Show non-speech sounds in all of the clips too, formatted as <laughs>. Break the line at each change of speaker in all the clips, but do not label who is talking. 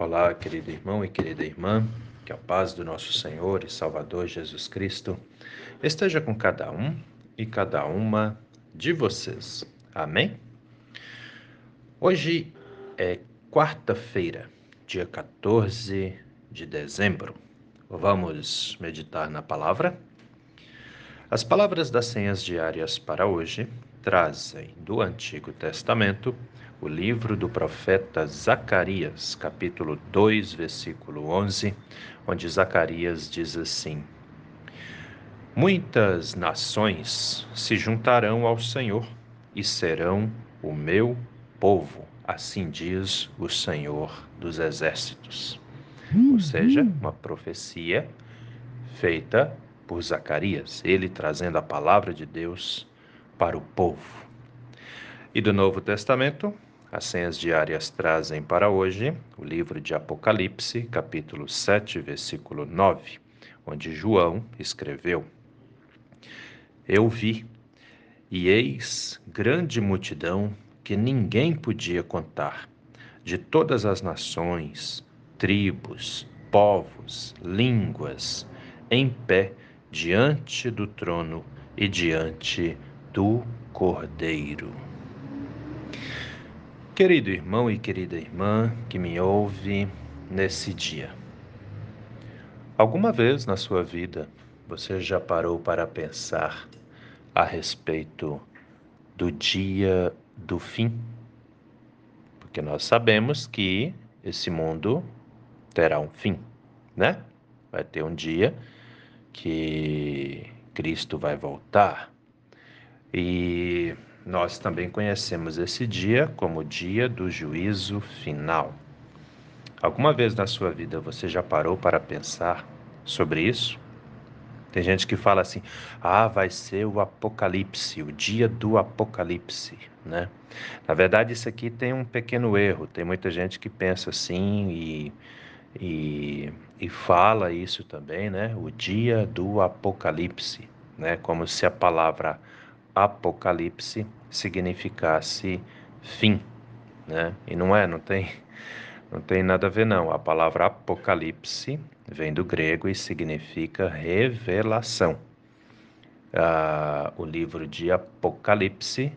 Olá, querido irmão e querida irmã, que a paz do nosso Senhor e Salvador Jesus Cristo esteja com cada um e cada uma de vocês. Amém? Hoje é quarta-feira, dia 14 de dezembro. Vamos meditar na palavra? As palavras das senhas diárias para hoje trazem do Antigo Testamento o livro do profeta Zacarias, capítulo 2, versículo 11, onde Zacarias diz assim: Muitas nações se juntarão ao Senhor e serão o meu povo, assim diz o Senhor dos Exércitos. Ou seja, uma profecia feita por Zacarias, ele trazendo a palavra de Deus para o povo. E do Novo Testamento, as senhas diárias trazem para hoje o livro de Apocalipse, capítulo 7, versículo 9, onde João escreveu: Eu vi, e eis grande multidão que ninguém podia contar, de todas as nações, tribos, povos, línguas, em pé diante do trono e diante do Cordeiro. Querido irmão e querida irmã que me ouve nesse dia, alguma vez na sua vida você já parou para pensar a respeito do dia do fim? Porque nós sabemos que esse mundo terá um fim, né? Vai ter um dia que Cristo vai voltar. E nós também conhecemos esse dia como o dia do juízo final. Alguma vez na sua vida você já parou para pensar sobre isso? Tem gente que fala assim: "Ah, vai ser o apocalipse, o dia do apocalipse", né? Na verdade, isso aqui tem um pequeno erro. Tem muita gente que pensa assim e e, e fala isso também, né? O dia do apocalipse, né? Como se a palavra apocalipse significasse fim, né? E não é, não tem, <laughs> não tem nada a ver não. A palavra apocalipse vem do grego e significa revelação. Ah, o livro de Apocalipse,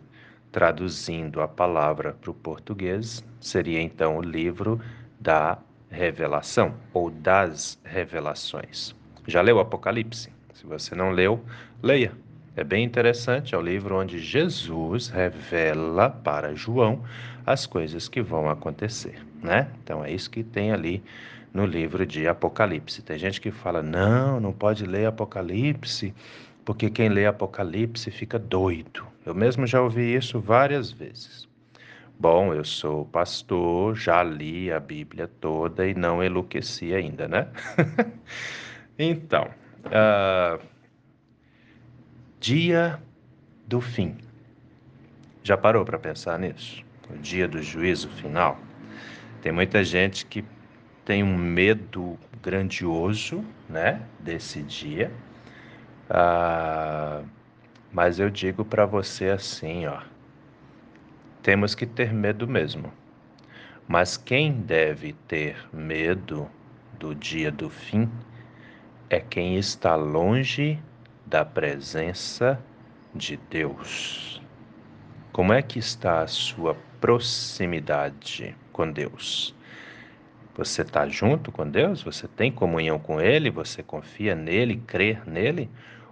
traduzindo a palavra para o português, seria então o livro da revelação ou das revelações. Já leu Apocalipse? Se você não leu, leia. É bem interessante, é o livro onde Jesus revela para João as coisas que vão acontecer, né? Então é isso que tem ali no livro de Apocalipse. Tem gente que fala: "Não, não pode ler Apocalipse, porque quem lê Apocalipse fica doido". Eu mesmo já ouvi isso várias vezes. Bom, eu sou pastor, já li a Bíblia toda e não enlouqueci ainda, né? <laughs> então, uh, dia do fim. Já parou para pensar nisso? O dia do juízo final. Tem muita gente que tem um medo grandioso, né, desse dia. Ah, mas eu digo para você assim, ó, temos que ter medo mesmo. Mas quem deve ter medo do dia do fim é quem está longe da presença de Deus. Como é que está a sua proximidade com Deus? Você está junto com Deus? Você tem comunhão com Ele? Você confia nele, crê nele?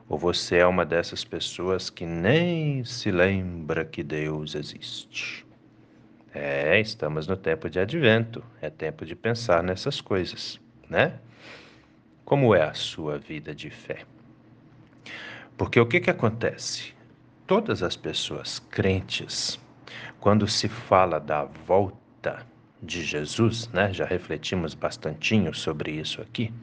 Ou você é uma dessas pessoas que nem se lembra que Deus existe? É, estamos no tempo de advento, é tempo de pensar nessas coisas, né? Como é a sua vida de fé? Porque o que, que acontece? Todas as pessoas crentes, quando se fala da volta de Jesus, né, já refletimos bastantinho sobre isso aqui.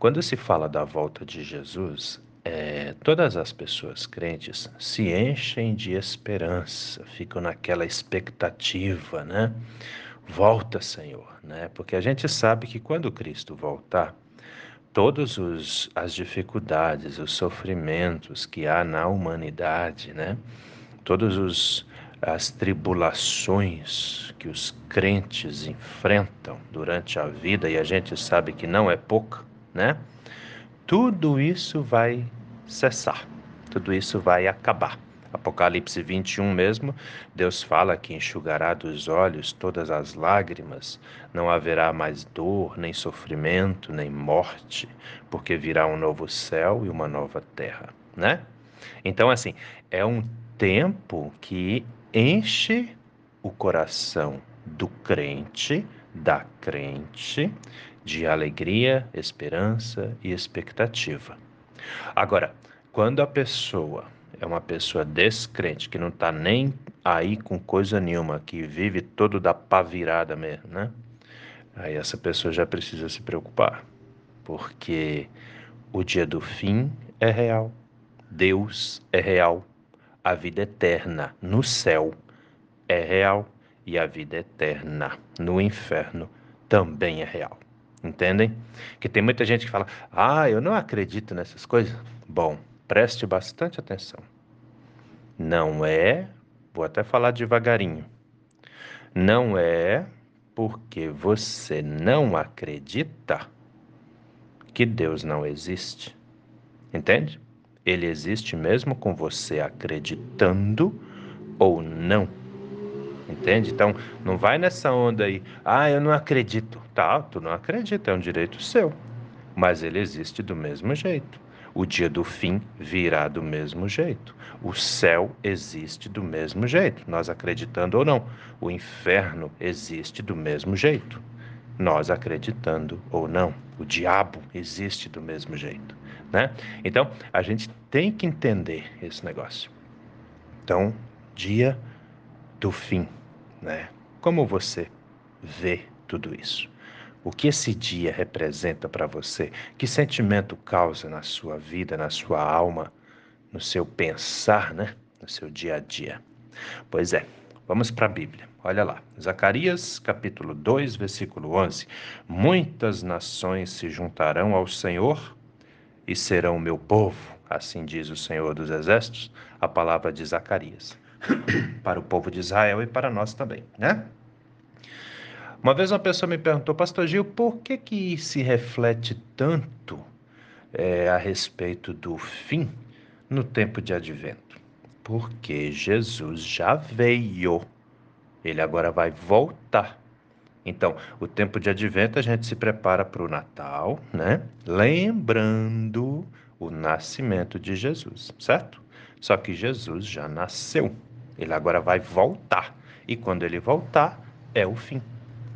Quando se fala da volta de Jesus, é, todas as pessoas crentes se enchem de esperança, ficam naquela expectativa, né? Volta, Senhor, né? Porque a gente sabe que quando Cristo voltar, todas as dificuldades, os sofrimentos que há na humanidade, né? todos os, as tribulações que os crentes enfrentam durante a vida, e a gente sabe que não é pouca, né? Tudo isso vai cessar, tudo isso vai acabar. Apocalipse 21 mesmo, Deus fala que enxugará dos olhos todas as lágrimas, não haverá mais dor, nem sofrimento, nem morte, porque virá um novo céu e uma nova terra, né? Então, assim, é um tempo que enche o coração do crente, da crente, de alegria, esperança e expectativa. Agora, quando a pessoa é uma pessoa descrente, que não está nem aí com coisa nenhuma, que vive todo da pá virada mesmo, né? Aí essa pessoa já precisa se preocupar, porque o dia do fim é real, Deus é real, a vida eterna no céu é real e a vida eterna no inferno também é real. Entendem? Que tem muita gente que fala: "Ah, eu não acredito nessas coisas". Bom, Preste bastante atenção. Não é, vou até falar devagarinho. Não é porque você não acredita que Deus não existe. Entende? Ele existe mesmo com você acreditando ou não. Entende? Então, não vai nessa onda aí. Ah, eu não acredito. Tá, tu não acredita, é um direito seu. Mas ele existe do mesmo jeito. O dia do fim virá do mesmo jeito. O céu existe do mesmo jeito, nós acreditando ou não. O inferno existe do mesmo jeito, nós acreditando ou não. O diabo existe do mesmo jeito, né? Então, a gente tem que entender esse negócio. Então, dia do fim, né? Como você vê tudo isso? O que esse dia representa para você? Que sentimento causa na sua vida, na sua alma, no seu pensar, né? No seu dia a dia. Pois é, vamos para a Bíblia. Olha lá, Zacarias capítulo 2, versículo 11. Muitas nações se juntarão ao Senhor e serão meu povo, assim diz o Senhor dos Exércitos, a palavra de Zacarias. <coughs> para o povo de Israel e para nós também, né? Uma vez uma pessoa me perguntou, Pastor Gil, por que que se reflete tanto é, a respeito do fim no tempo de advento? Porque Jesus já veio, ele agora vai voltar. Então, o tempo de advento a gente se prepara para o Natal, né? Lembrando o nascimento de Jesus, certo? Só que Jesus já nasceu, ele agora vai voltar. E quando ele voltar, é o fim.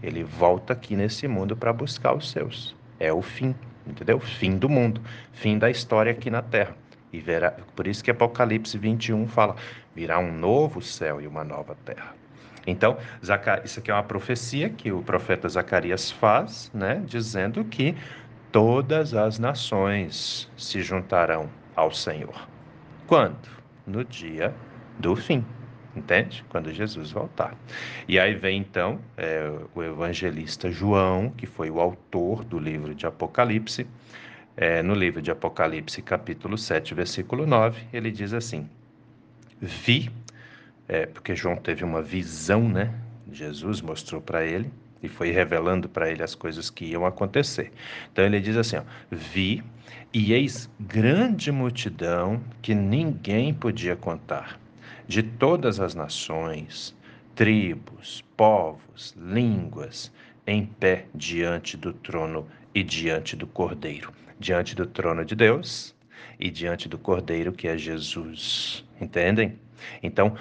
Ele volta aqui nesse mundo para buscar os seus. É o fim, entendeu? Fim do mundo, fim da história aqui na Terra. E verá, por isso que Apocalipse 21 fala: virá um novo céu e uma nova terra. Então, isso aqui é uma profecia que o profeta Zacarias faz, né, dizendo que todas as nações se juntarão ao Senhor. Quando? No dia do fim. Entende? Quando Jesus voltar. E aí vem então é, o evangelista João, que foi o autor do livro de Apocalipse. É, no livro de Apocalipse, capítulo 7, versículo 9, ele diz assim: Vi, é, porque João teve uma visão, né? Jesus mostrou para ele e foi revelando para ele as coisas que iam acontecer. Então ele diz assim: ó, Vi e eis grande multidão que ninguém podia contar de todas as nações, tribos, povos, línguas, em pé diante do trono e diante do Cordeiro. Diante do trono de Deus e diante do Cordeiro que é Jesus. Entendem? Então,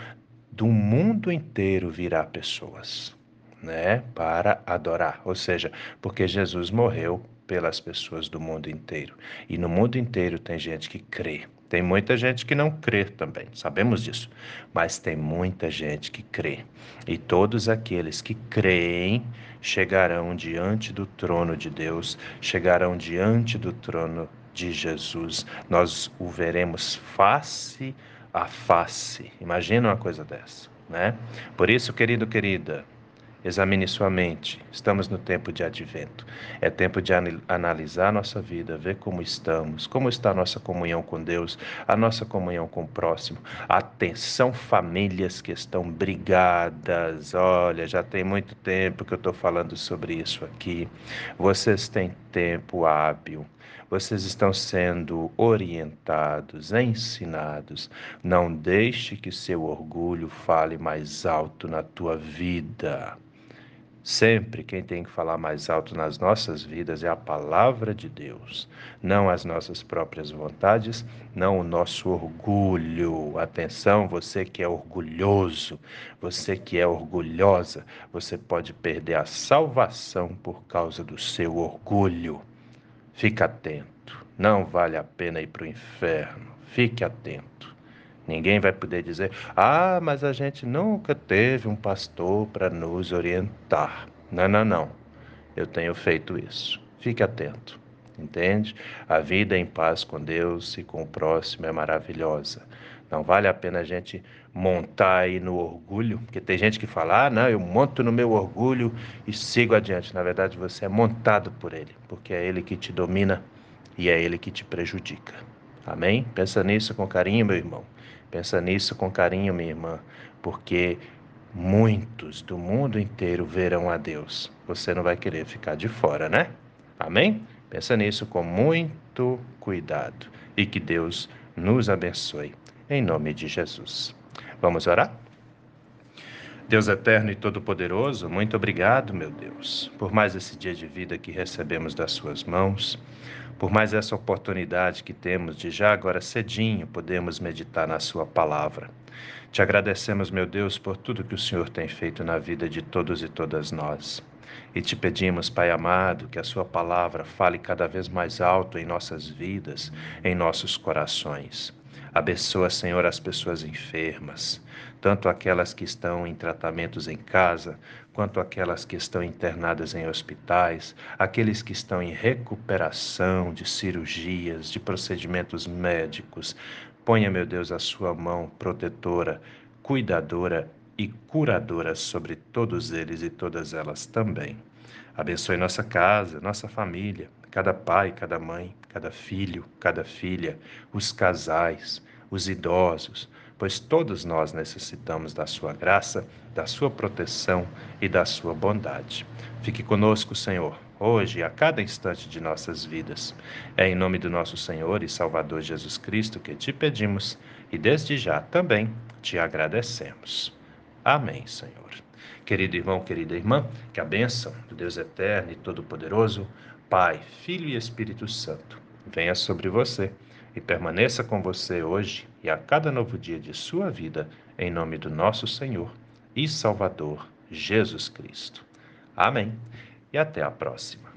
do mundo inteiro virá pessoas, né, para adorar, ou seja, porque Jesus morreu pelas pessoas do mundo inteiro. E no mundo inteiro tem gente que crê tem muita gente que não crê também, sabemos disso, mas tem muita gente que crê. E todos aqueles que creem chegarão diante do trono de Deus, chegarão diante do trono de Jesus. Nós o veremos face a face. Imagina uma coisa dessa, né? Por isso, querido, querida, Examine sua mente. Estamos no tempo de advento. É tempo de analisar nossa vida, ver como estamos, como está a nossa comunhão com Deus, a nossa comunhão com o próximo. Atenção, famílias que estão brigadas. Olha, já tem muito tempo que eu estou falando sobre isso aqui. Vocês têm tempo hábil. Vocês estão sendo orientados, ensinados. Não deixe que seu orgulho fale mais alto na tua vida. Sempre quem tem que falar mais alto nas nossas vidas é a palavra de Deus, não as nossas próprias vontades, não o nosso orgulho. Atenção, você que é orgulhoso, você que é orgulhosa, você pode perder a salvação por causa do seu orgulho. Fique atento, não vale a pena ir para o inferno. Fique atento. Ninguém vai poder dizer: ah, mas a gente nunca teve um pastor para nos orientar. Não, não, não. Eu tenho feito isso. Fique atento. Entende? A vida em paz com Deus e com o próximo é maravilhosa. Não vale a pena a gente montar aí no orgulho, porque tem gente que fala: ah, não, eu monto no meu orgulho e sigo adiante. Na verdade, você é montado por ele, porque é ele que te domina e é ele que te prejudica. Amém? Pensa nisso com carinho, meu irmão. Pensa nisso com carinho, minha irmã, porque muitos do mundo inteiro verão a Deus. Você não vai querer ficar de fora, né? Amém? Pensa nisso com muito cuidado e que Deus nos abençoe. Em nome de Jesus. Vamos orar? Deus eterno e todo-poderoso, muito obrigado, meu Deus, por mais esse dia de vida que recebemos das Suas mãos por mais essa oportunidade que temos de já agora cedinho podermos meditar na Sua palavra. Te agradecemos, meu Deus, por tudo que o Senhor tem feito na vida de todos e todas nós. E te pedimos, Pai amado, que a Sua palavra fale cada vez mais alto em nossas vidas, em nossos corações. Abençoa, Senhor, as pessoas enfermas, tanto aquelas que estão em tratamentos em casa, quanto aquelas que estão internadas em hospitais, aqueles que estão em recuperação de cirurgias, de procedimentos médicos. Ponha, meu Deus, a sua mão protetora, cuidadora e curadora sobre todos eles e todas elas também. Abençoe nossa casa, nossa família, cada pai, cada mãe, cada filho, cada filha, os casais, os idosos, pois todos nós necessitamos da sua graça, da sua proteção e da sua bondade. Fique conosco, Senhor, hoje a cada instante de nossas vidas. É em nome do nosso Senhor e Salvador Jesus Cristo que te pedimos e desde já também te agradecemos. Amém, Senhor. Querido irmão, querida irmã, que a bênção do Deus eterno e todo-poderoso, Pai, Filho e Espírito Santo, venha sobre você e permaneça com você hoje e a cada novo dia de sua vida, em nome do nosso Senhor e Salvador Jesus Cristo. Amém. E até a próxima.